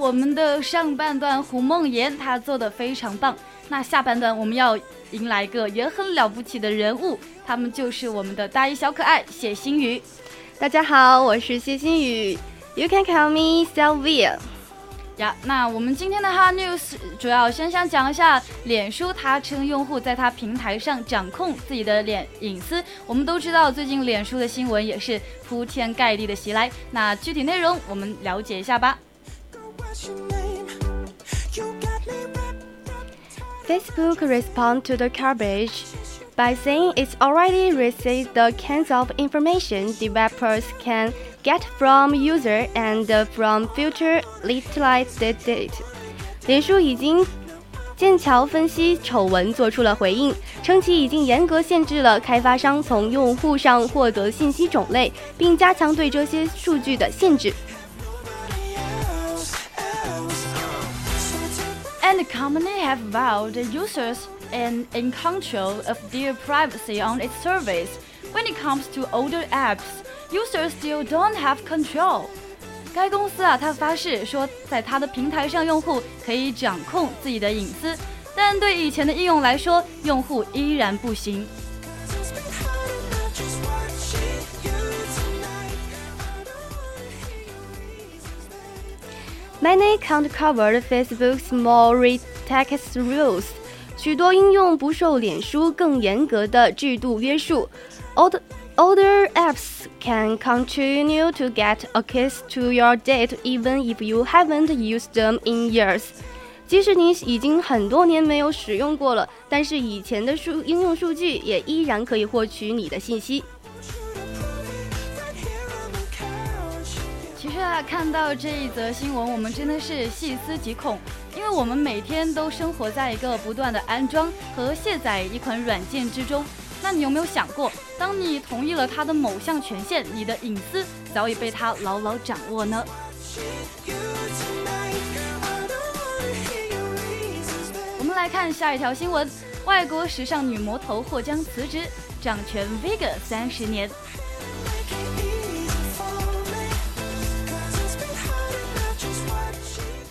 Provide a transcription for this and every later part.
我们的上半段胡梦妍她做的非常棒，那下半段我们要迎来一个也很了不起的人物，他们就是我们的大一小可爱谢欣宇。大家好，我是谢欣宇，You can call me Sylvia。呀，那我们今天的 Hot News 主要先想讲一下，脸书它称用户在它平台上掌控自己的脸隐私。我们都知道，最近脸书的新闻也是铺天盖地的袭来。那具体内容我们了解一下吧。Facebook respond to the garbage by saying it's already received the kinds of information developers can get from user and from future utilized data。脸书已经剑桥分析丑闻做出了回应，称其已经严格限制了开发商从用户上获得信息种类，并加强对这些数据的限制。And the company have vowed users and in control of their privacy on its service. When it comes to older apps, users still don't have control. 该公司啊，它发誓说，在它的平台上，用户可以掌控自己的隐私，但对以前的应用来说，用户依然不行。Many can't cover Facebook's more relaxed rules. 许多应用不受脸书更严格的制度约束。Old older apps can continue to get access to your data even if you haven't used them in years。即使你已经很多年没有使用过了，但是以前的数应用数据也依然可以获取你的信息。 其实啊，看到这一则新闻，我们真的是细思极恐，因为我们每天都生活在一个不断的安装和卸载一款软件之中。那你有没有想过，当你同意了它的某项权限，你的隐私早已被它牢牢掌握呢？我们来看下一条新闻：外国时尚女魔头或将辞职，掌权 Vega 三十年。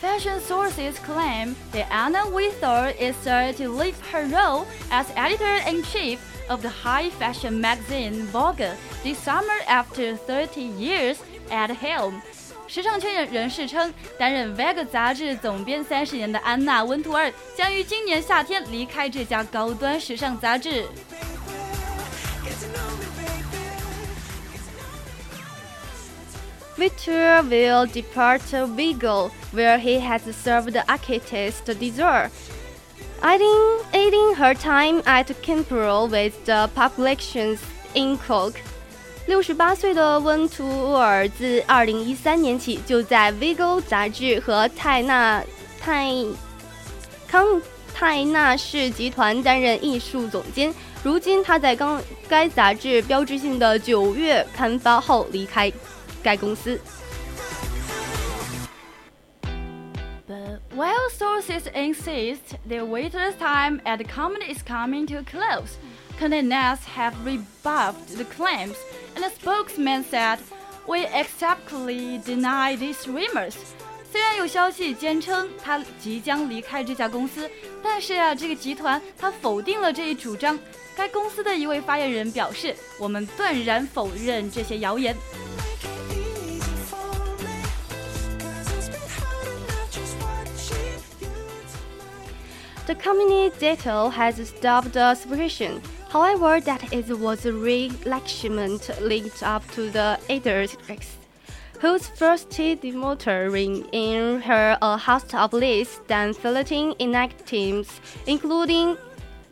Fashion sources claim that Anna Wintour is set to leave her role as editor-in-chief of the high fashion magazine Vogue this summer after 30 years at helm. 时尚圈人士称，担任《Vogue》杂志总编三十年的安娜·温图尔将于今年夏天离开这家高端时尚杂志。 Victor will depart Vigo, where he has served the architect Desire, aiding, aiding her time at Kimpro with the publications in Coke. 六十八岁的温图尔自二零一三年起就在 Vigo 杂志和泰纳泰康泰纳士集团担任艺术总监。如今他在刚该杂志标志性的九月刊发后离开。该公司。But while sources insist their waiter's time at the company is coming to a close, Condé Nast have rebuffed the claims, and the spokesman said, "We exactly deny these rumors." 虽然有消息坚称他即将离开这家公司，但是啊，这个集团他否定了这一主张。该公司的一位发言人表示：“我们断然否认这些谣言。” The company Zetto has stopped the subscription. However, that is was a relaxment linked up to the editors. whose first demotoring in her a host of lists than filleting inactives, including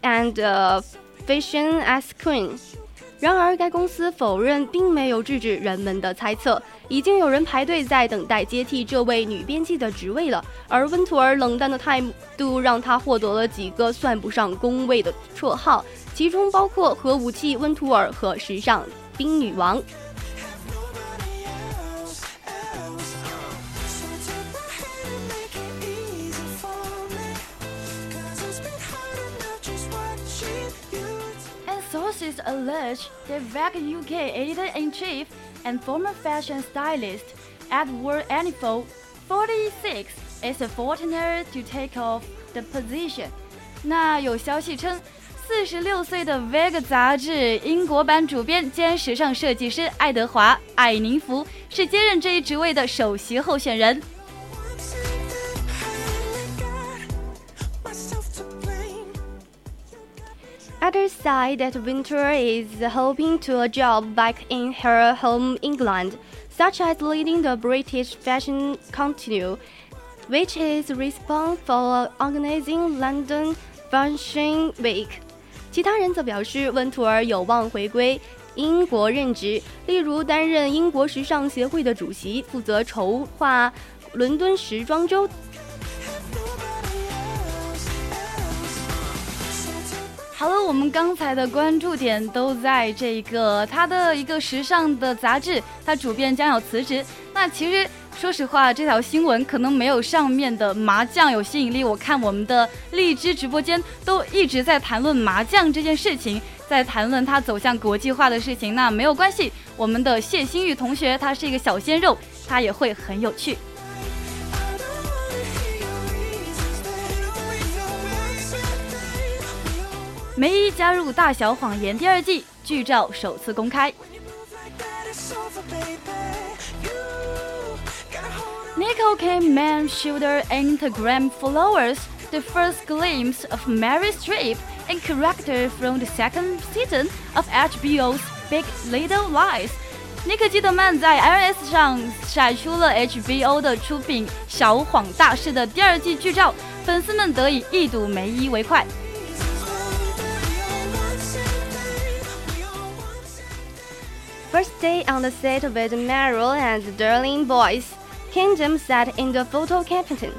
and uh, fashion as queen. 然而，该公司否认并没有制止人们的猜测，已经有人排队在等待接替这位女编辑的职位了。而温图尔冷淡的态度让他获得了几个算不上恭维的绰号，其中包括核武器温图尔和时尚冰女王。sources allege that Vogue UK editor-in-chief and former fashion stylist Edward Enninful, 46, is a fortune to take off the position. 那有消息称，四十六岁的《Vogue》杂志英国版主编兼时尚设计师爱德华·艾宁福是接任这一职位的首席候选人。other side that Wintour is hoping to a job back in her home England, such as leading the British fashion continue, which is responsible for organizing London Fashion Week. 其他人则表示，温图尔有望回归英国任职，例如担任英国时尚协会的主席，负责筹划伦敦时装周好了，我们刚才的关注点都在这个他的一个时尚的杂志，他主编将要辞职。那其实说实话，这条新闻可能没有上面的麻将有吸引力。我看我们的荔枝直播间都一直在谈论麻将这件事情，在谈论它走向国际化的事情。那没有关系，我们的谢新宇同学他是一个小鲜肉，他也会很有趣。梅姨加入《大小谎言》第二季，剧照首次公开。Nicole Kidman showed her Instagram followers the first glimpse of Mary Streep, and character from the second season of HBO's Big Little Lies。尼克基德曼在 iOS 上晒出了 HBO 的出品《小谎大师》的第二季剧照，粉丝们得以一睹梅姨为快。first day on the set with Meryl and Darling Boys, Kidman set in the photo campaign.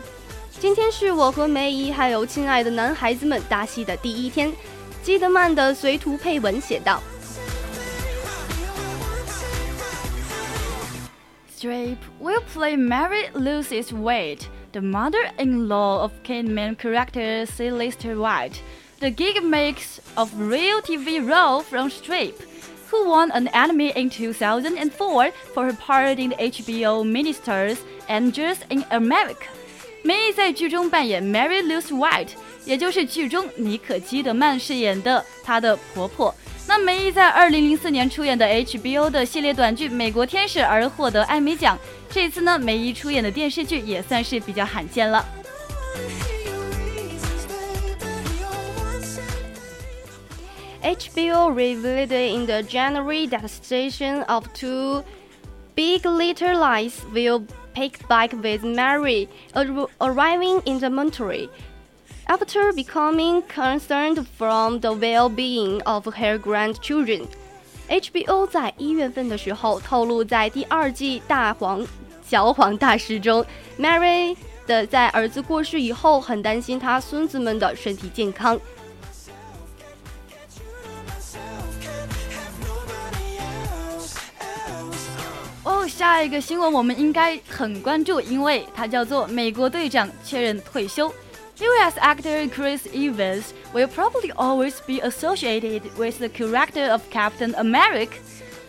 今天是我和梅姨还有亲爱的男孩子们搭戏的第一天，基德曼的随图配文写道。Drape will play Mary Louise Wade, the mother-in-law of Kidman character Celeste White, the gig makes of real TV role from Streep. Who won an Emmy in 2004 for her part in the HBO Ministers Angels in America。梅姨在剧中扮演 Mary Louise White，也就是剧中妮可基德曼饰演的她的婆婆。那梅姨在2004年出演的 HBO 的系列短剧《美国天使》而获得艾美奖。这次呢，梅姨出演的电视剧也算是比较罕见了。HBO revealed in the January that station of two Big Little Lies will pick back with Mary arriving in the Monterey. After becoming concerned from the well-being of her grandchildren, HBO 在一月份的时候透露，在第二季《大黄小黄大师》中，Mary 的在儿子过世以后，很担心他孙子们的身体健康。 下一个新闻我们应该很关注，因为它叫做美国队长确认退休。U.S. actor Chris Evans will probably always be associated with the character of Captain America。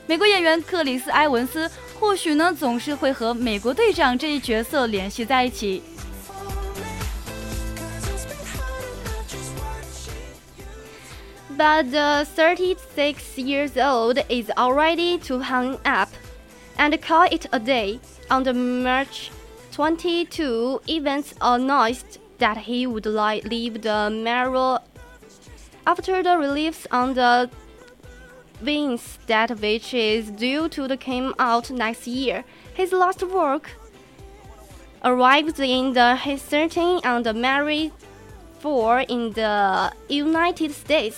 美国演员克里斯·埃文斯或许呢总是会和美国队长这一角色联系在一起。But the 36 years old is already to hang up and call it a day. On the March 22, Evans announced that he would li leave the mayoral after the reliefs on the wings that which is due to the came out next year. His last work arrived in the his certain on the Mary 4 in the United States。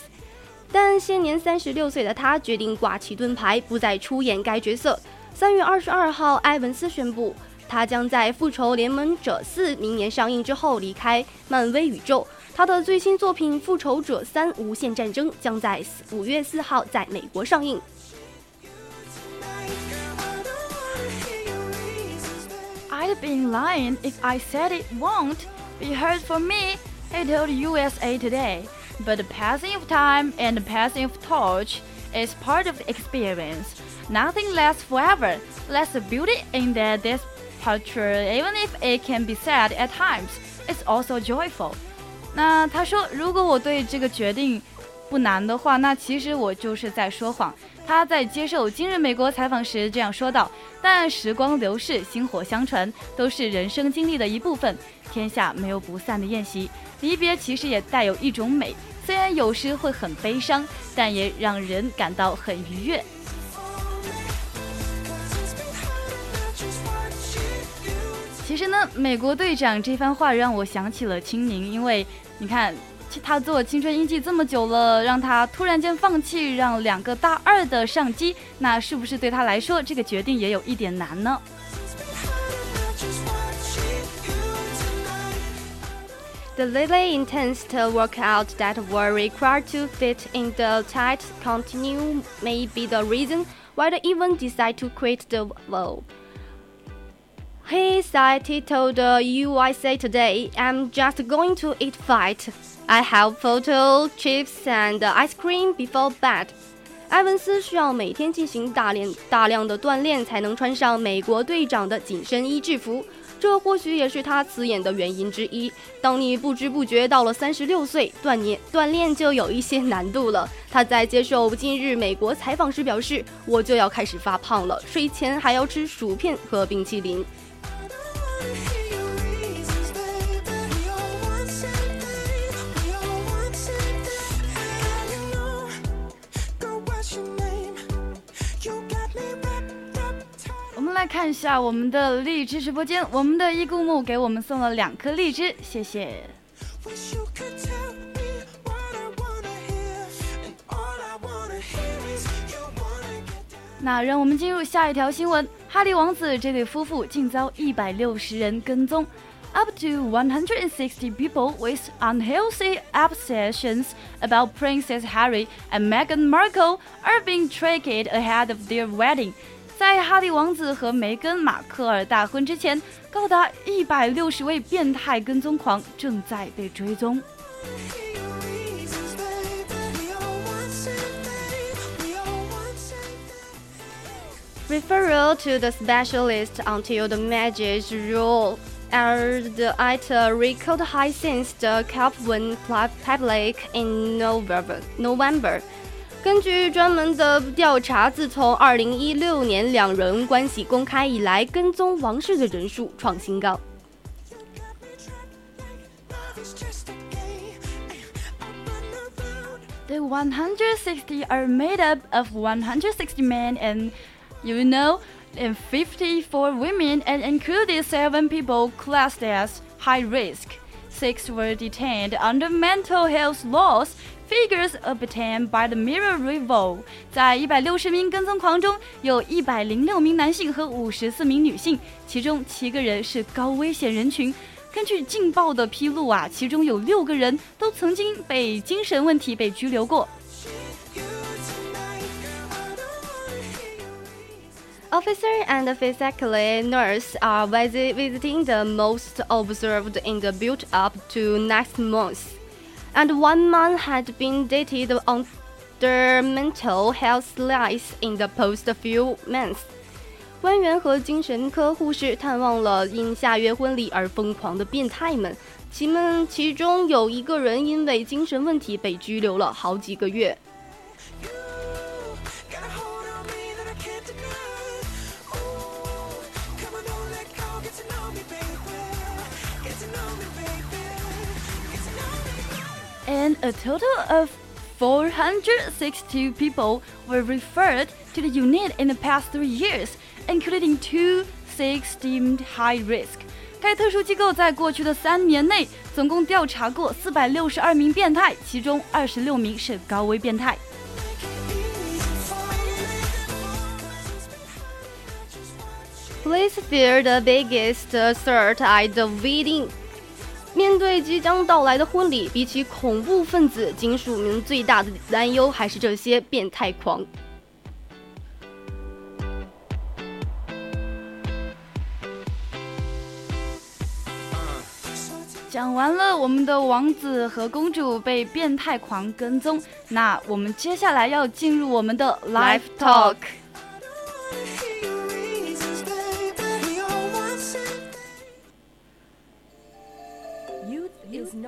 但现年三十六岁的他决定挂起盾牌，不再出演该角色。三月二十二号，埃文斯宣布，他将在《复仇联盟者四》明年上映之后离开漫威宇宙。他的最新作品《复仇者三：无限战争》将在五月四号在美国上映。I'd be lying if I said it won't be heard for me, he told USA Today. But the passing of time and the passing of torch is part of the experience. Nothing lasts forever. That's the beauty in that this departure, even if it can be sad at times, it's also joyful. 那他说，如果我对这个决定不难的话，那其实我就是在说谎。他在接受《今日美国》采访时这样说道：“但时光流逝，薪火相传，都是人生经历的一部分。天下没有不散的宴席，离别其实也带有一种美。虽然有时会很悲伤，但也让人感到很愉悦。”其实呢，美国队长这番话让我想起了青柠，因为你看。他做青春印记这么久了，让他突然间放弃，让两个大二的上机，那是不是对他来说这个决定也有一点难呢？The Lily intends to work out that were required to fit in the tight continue may be the reason why they even decide to quit the role. He said he told the USA Today, I'm just going to eat fight. I have photo chips and ice cream before bed。埃文斯需要每天进行大量大量的锻炼，才能穿上美国队长的紧身衣制服。这或许也是他辞演的原因之一。当你不知不觉到了三十六岁，锻炼锻炼就有一些难度了。他在接受今日美国采访时表示：“我就要开始发胖了，睡前还要吃薯片和冰淇淋。”我们来看一下我们的荔枝直播间，我们的一顾木给我们送了两颗荔枝，谢谢。那让我们进入下一条新闻：哈利王子这对夫妇竟遭一百六十人跟踪。Up to one hundred and sixty people with unhealthy obsessions about Princess Harry and Meghan Markle are being tracked ahead of their wedding. 在哈利王子和梅根·马克尔大婚之前，高达一百六十位变态跟踪狂正在被追踪。Referral to the specialist until the marriage rule aired at a record high since the cap went public in November. November. 根据专门的调查，自从2016年两人关系公开以来，跟踪王室的人数创新高。The 160 are made up of 160 men and you know, and 54 women and included seven people classed as high risk. Six were detained under mental health laws. Figures obtained by the Mirror reveal，在一百六十名跟踪狂中，有一百零六名男性和五十四名女性，其中七个人是高危险人群。根据劲爆的披露啊，其中有六个人都曾经被精神问题被拘留过。Officer and physically nurse are visiting the most observed in the build-up to next month, and one man had been dated under mental health lies in the past few months. 官员和精神科护士探望了因下月婚礼而疯狂的变态们，其们其中有一个人因为精神问题被拘留了好几个月。 and a total of 462 people were referred to the unit in the past three years, including two six deemed high risk。该特殊机构在过去的三年内总共调查过四百六十二名变态，其中二十六名是高危变态。Please fear the biggest threat at the wedding。 面对即将到来的婚礼，比起恐怖分子，金属民最大的担忧还是这些变态狂。讲完了我们的王子和公主被变态狂跟踪，那我们接下来要进入我们的 live talk。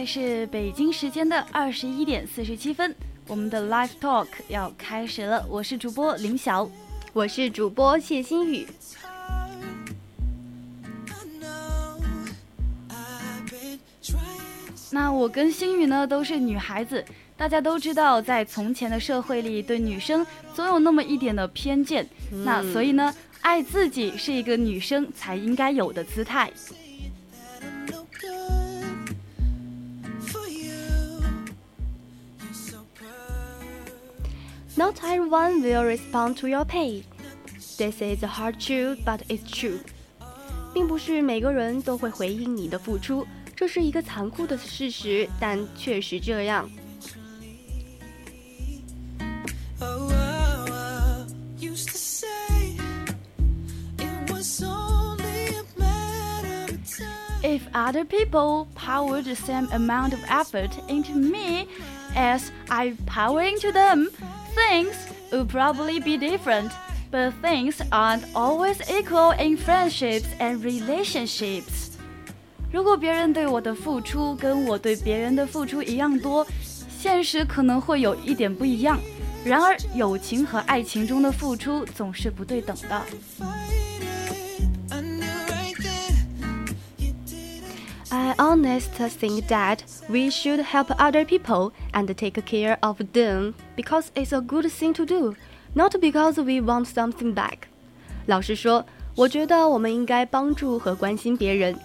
在是北京时间的二十一点四十七分，我们的 live talk 要开始了。我是主播林晓，我是主播谢新宇。那我跟星宇呢都是女孩子，大家都知道，在从前的社会里，对女生总有那么一点的偏见。那所以呢，爱自己是一个女生才应该有的姿态。Not everyone will respond to your pain. This is a hard truth, but it's true. 并不是每个人都会回应你的付出，这是一个残酷的事实，但确实这样。 If other people poured the same amount of effort into me as I pour into them, things would probably be different. But things aren't always equal in friendships and relationships. 如果别人对我的付出跟我对别人的付出一样多，现实可能会有一点不一样。然而，友情和爱情中的付出总是不对等的。I honestly think that we should help other people and take care of them because it's a good thing to do, not because we want something back. 老实说，我觉得我们应该帮助和关心别人，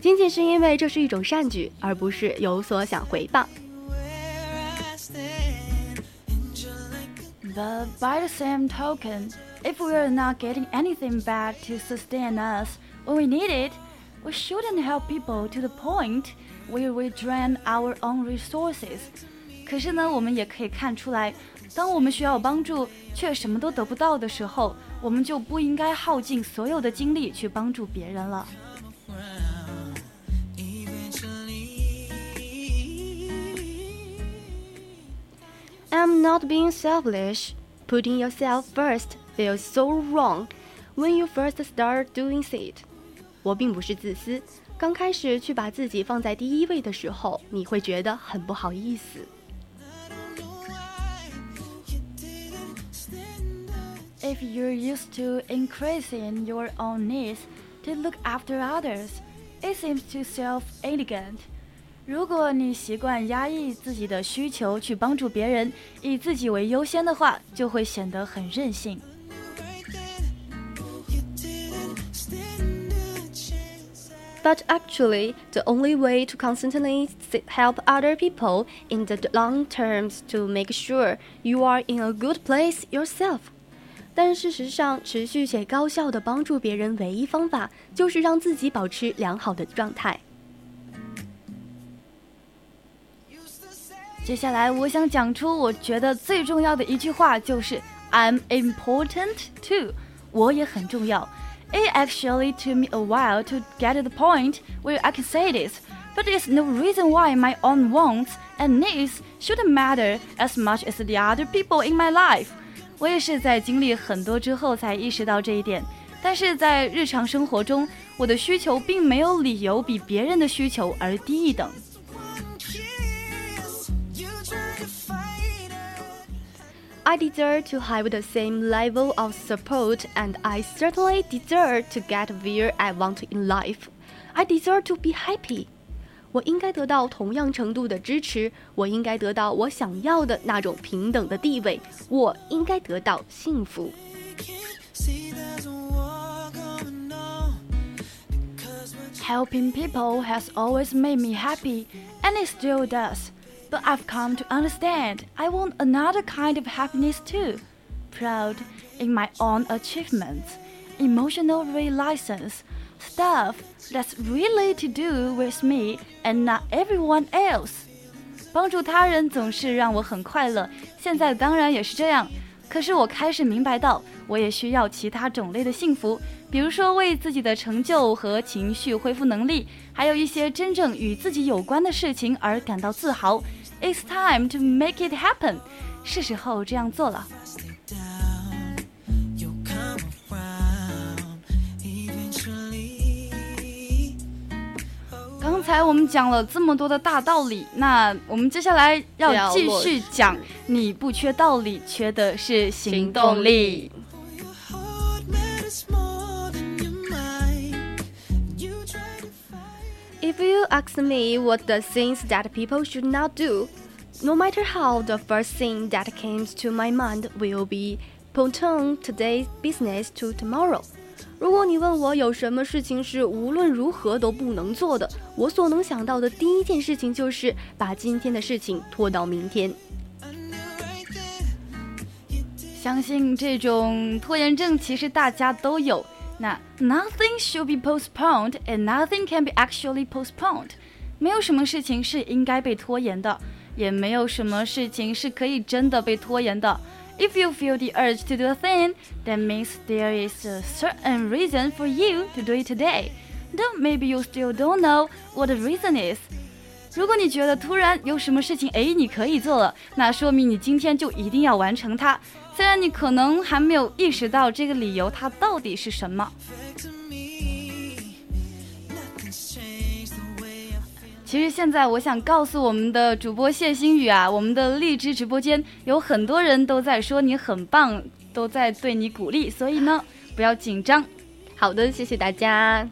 仅仅是因为这是一种善举，而不是有所想回报。 But by the same token, if we are not getting anything back to sustain us when we need it, we shouldn't help people to the point where we drain our own resources. 可是呢，我们也可以看出来，当我们需要帮助却什么都得不到的时候，我们就不应该耗尽所有的精力去帮助别人了。 I'm not being selfish. Putting yourself first feels so wrong when you first start doing it. 我并不是自私，刚开始去把自己放在第一位的时候，你会觉得很不好意思。If you're used to increasing your own needs to look after others, it seems too self-elegant. 如果你习惯压抑自己的需求去帮助别人，以自己为优先的话，就会显得很任性。But actually, the only way to constantly s- help other people in the long terms to make sure you are in a good place yourself. 但事实上，持续且高效的帮助别人，唯一方法就是让自己保持良好的状态。接下来，我想讲出我觉得最重要的一句话，就是 "I'm important too"，我也很重要。 It actually took me a while to get to the point where I can say this, but there's no reason why my own wants and needs shouldn't matter as much as the other people in my life. 我也是在经历很多之后才意识到这一点。 但是在日常生活中，我的需求并没有理由比别人的需求而低一等。 I deserve to have the same level of support, and I certainly deserve to get where I want in life. I deserve to be happy. 我应该得到同样程度的支持，我应该得到我想要的那种平等的地位，我应该得到幸福。Helping people has always made me happy, and it still does. But I've come to understand I want another kind of happiness too. Proud in my own achievements, emotional realizations, stuff that's really to do with me and not everyone else. 帮助他人总是让我很快乐，现在当然也是这样。可是我开始明白到，我也需要其他种类的幸福，比如说为自己的成就和情绪恢复能力，还有一些真正与自己有关的事情而感到自豪。 It's time to make it happen，是时候这样做了。刚才我们讲了这么多的大道理，那我们接下来要继续讲，你不缺道理，缺的是行动力。If you ask me what the things that people should not do, no matter how, the first thing that comes to my mind will be postpone today's business to tomorrow. 如果你问我有什么事情是无论如何都不能做的，我所能想到的第一件事情就是把今天的事情拖到明天。相信这种拖延症其实大家都有。 那 nothing should be postponed and nothing can be actually postponed，没有什么事情是应该被拖延的，也没有什么事情是可以真的被拖延的。If you feel the urge to do a thing, that means there is a certain reason for you to do it today. Though maybe you still don't know what the reason is. 如果你觉得突然有什么事情，哎，你可以做了，那说明你今天就一定要完成它。虽然你可能还没有意识到这个理由它到底是什么。其实现在我想告诉我们的主播谢星宇啊，我们的荔枝直播间有很多人都在说你很棒，都在对你鼓励，所以呢，不要紧张。好的，谢谢大家。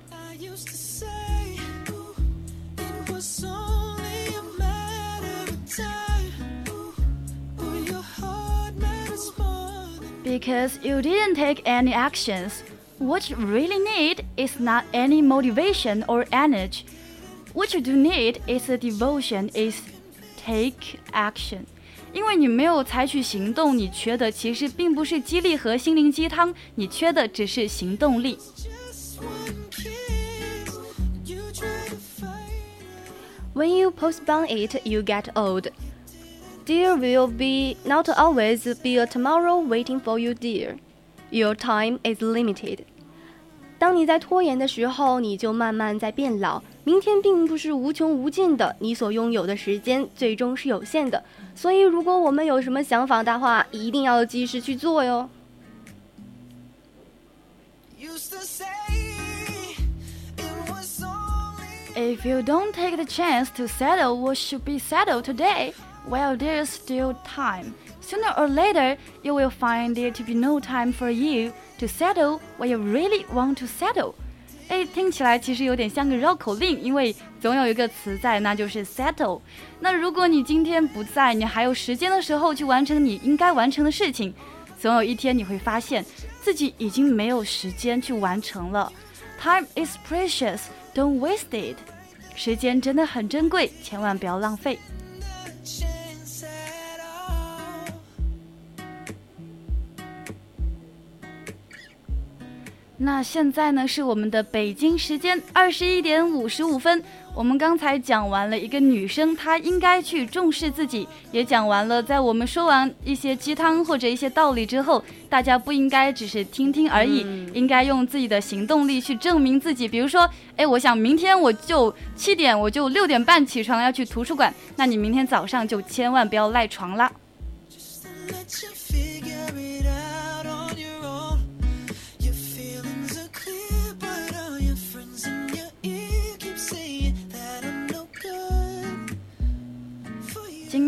Because you didn't take any actions, what you really need is not any motivation or energy. What you do need is a devotion, is take action. 因为你没有采取行动，你缺的其实并不是激励和心灵鸡汤，你缺的只是行动力。When you postpone it, you get old. There will be not always be a tomorrow waiting for you, dear. Your time is limited. 当你在拖延的时候，你就慢慢在变老。明天并不是无穷无尽的，你所拥有的时间最终是有限的。所以，如果我们有什么想法的话，一定要及时去做哟。If you don't take the chance to settle what should be settled today, well, there's still time. Sooner or later, you will find there to be no time for you to settle what you really want to settle. 哎，听起来其实有点像个绕口令，因为总有一个词在，那就是 settle。那如果你今天不在，你还有时间的时候去完成你应该完成的事情，总有一天你会发现自己已经没有时间去完成了。Time is precious, don't waste it。时间真的很珍贵，千万不要浪费。 那现在呢是我们的北京时间二十一点五十五分。我们刚才讲完了一个女生她应该去重视自己，也讲完了在我们说完一些鸡汤或者一些道理之后，大家不应该只是听听而已，应该用自己的行动力去证明自己。比如说，哎，我想明天我就七点，我就六点半起床要去图书馆，那你明天早上就千万不要赖床了。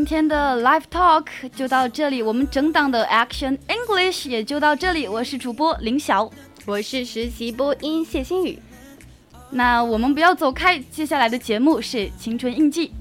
天的 Live Talk 就到这里，我们整档的 Action English 也就到这里。我是主播林晓，我是实习播音谢新宇。那我们不要走开，接下来的节目是青春印记。